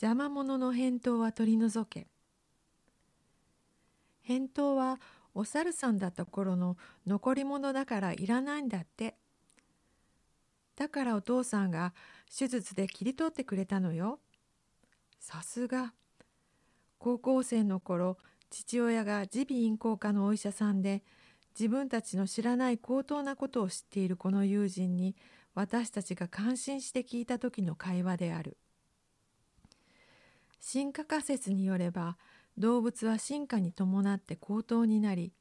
邪魔者の返答は取り除け。返答はお猿さんだった頃の残り物だからいらないんだって。だからお父さんが手術で切り取ってくれたのよ。さすが。高校生の頃父親が耳鼻咽喉科のお医者さんで自分たちの知らない高等なことを知っているこの友人に私たちが感心して聞いた時の会話である。進化仮説によれば動物は進化に伴って高等になり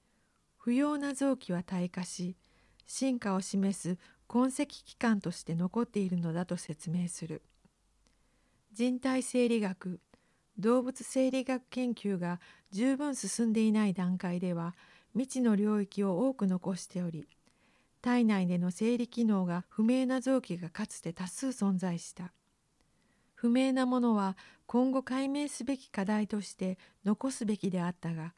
不要な臓器は退化し進化を示す痕跡器官として残っているのだと説明する。人体生理学動物生理学研究が十分進んでいない段階では未知の領域を多く残しており体内での生理機能が不明な臓器がかつて多数存在した。不明なものは今後解明すべき課題として残すべきであったが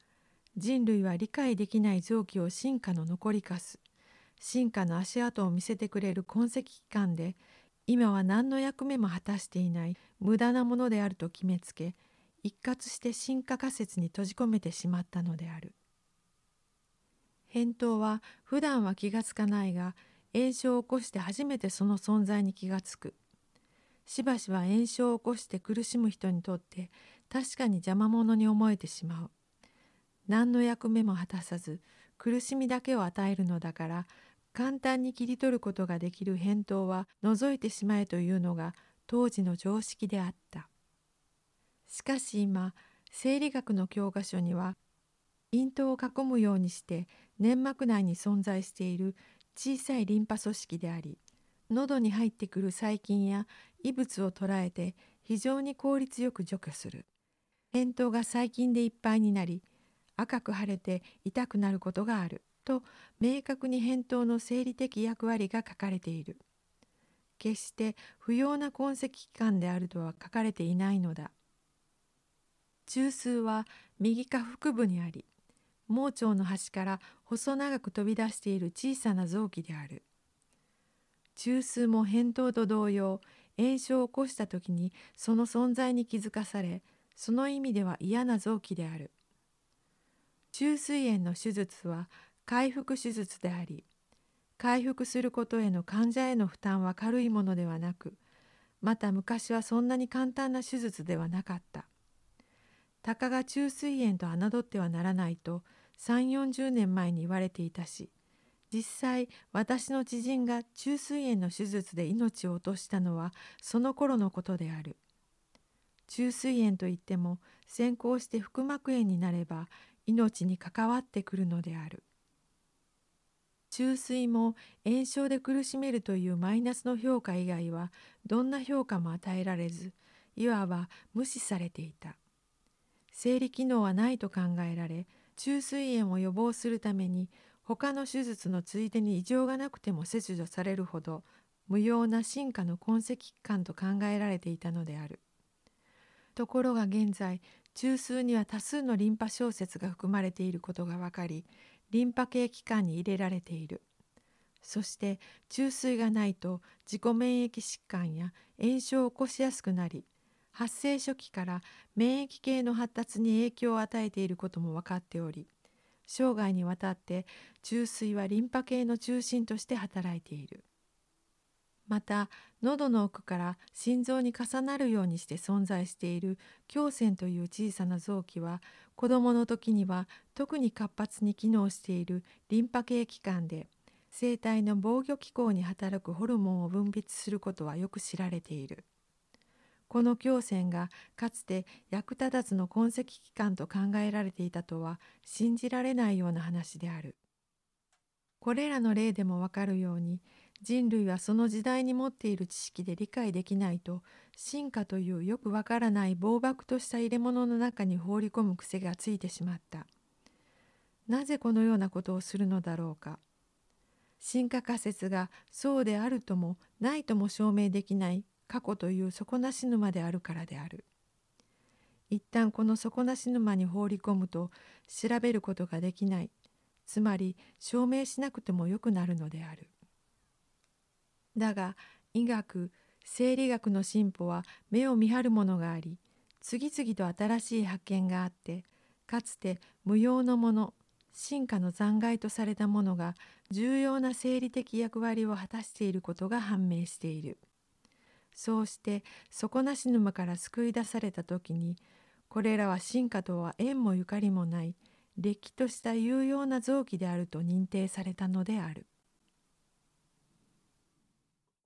人類は理解できない臓器を進化の残りかす進化の足跡を見せてくれる痕跡機関で今は何の役目も果たしていない無駄なものであると決めつけ一括して進化仮説に閉じ込めてしまったのである。返答は普段は気がつかないが炎症を起こして初めてその存在に気がつく。しばしば炎症を起こして苦しむ人にとって確かに邪魔者に思えてしまう。何の役目も果たさず苦しみだけを与えるのだから簡単に切り取ることができる返答は除いてしまえというのが当時の常識であった。しかし今生理学の教科書には咽頭を囲むようにして粘膜内に存在している小さいリンパ組織であり喉に入ってくる細菌や異物を捉えて非常に効率よく除去する。扁桃が細菌でいっぱいになり赤く腫れて痛くなることがあると明確に扁桃の生理的役割が書かれている。決して不要な痕跡器官であるとは書かれていないのだ。中枢は右下腹部にあり盲腸の端から細長く飛び出している小さな臓器である。中枢も扁桃と同様炎症を起こした時にその存在に気づかされその意味では嫌な臓器である。中枢炎の手術は回復手術であり回復することへの患者への負担は軽いものではなくまた昔はそんなに簡単な手術ではなかった。たかが中枢炎と侮ってはならないと3 4 0年前に言われていたし実際私の知人が虫垂炎の手術で命を落としたのはその頃のことである。虫垂炎といっても先行して腹膜炎になれば命に関わってくるのである。虫垂も炎症で苦しめるというマイナスの評価以外はどんな評価も与えられずいわば無視されていた。生理機能はないと考えられ虫垂炎を予防するために他の手術のついでに異常がなくても切除されるほど無用な進化の痕跡器官と考えられていたのである。ところが現在中枢には多数のリンパ小説が含まれていることが分かりリンパ系器官に入れられている。そして中枢がないと自己免疫疾患や炎症を起こしやすくなり発生初期から免疫系の発達に影響を与えていることも分かっており生涯にわたって中枢はリンパ系の中心として働いている。また喉の奥から心臓に重なるようにして存在している胸腺という小さな臓器は子どもの時には特に活発に機能しているリンパ系器官で生体の防御機構に働くホルモンを分泌することはよく知られている。この胸腺がかつて役立たずの痕跡機関と考えられていたとは信じられないような話である。これらの例でもわかるように人類はその時代に持っている知識で理解できないと進化というよくわからない暴漠とした入れ物の中に放り込む癖がついてしまった。なぜこのようなことをするのだろうか。進化仮説がそうであるともないとも証明できない過去という底なし沼であるからである。一旦この底なし沼に放り込むと調べることができないつまり証明しなくてもよくなるのである。だが医学生理学の進歩は目を見張るものがあり次々と新しい発見があってかつて無用のもの進化の残骸とされたものが重要な生理的役割を果たしていることが判明している。そうして底なし沼から救い出された時にこれらは進化とは縁もゆかりもないれっきとした有用な臓器であると認定されたのである。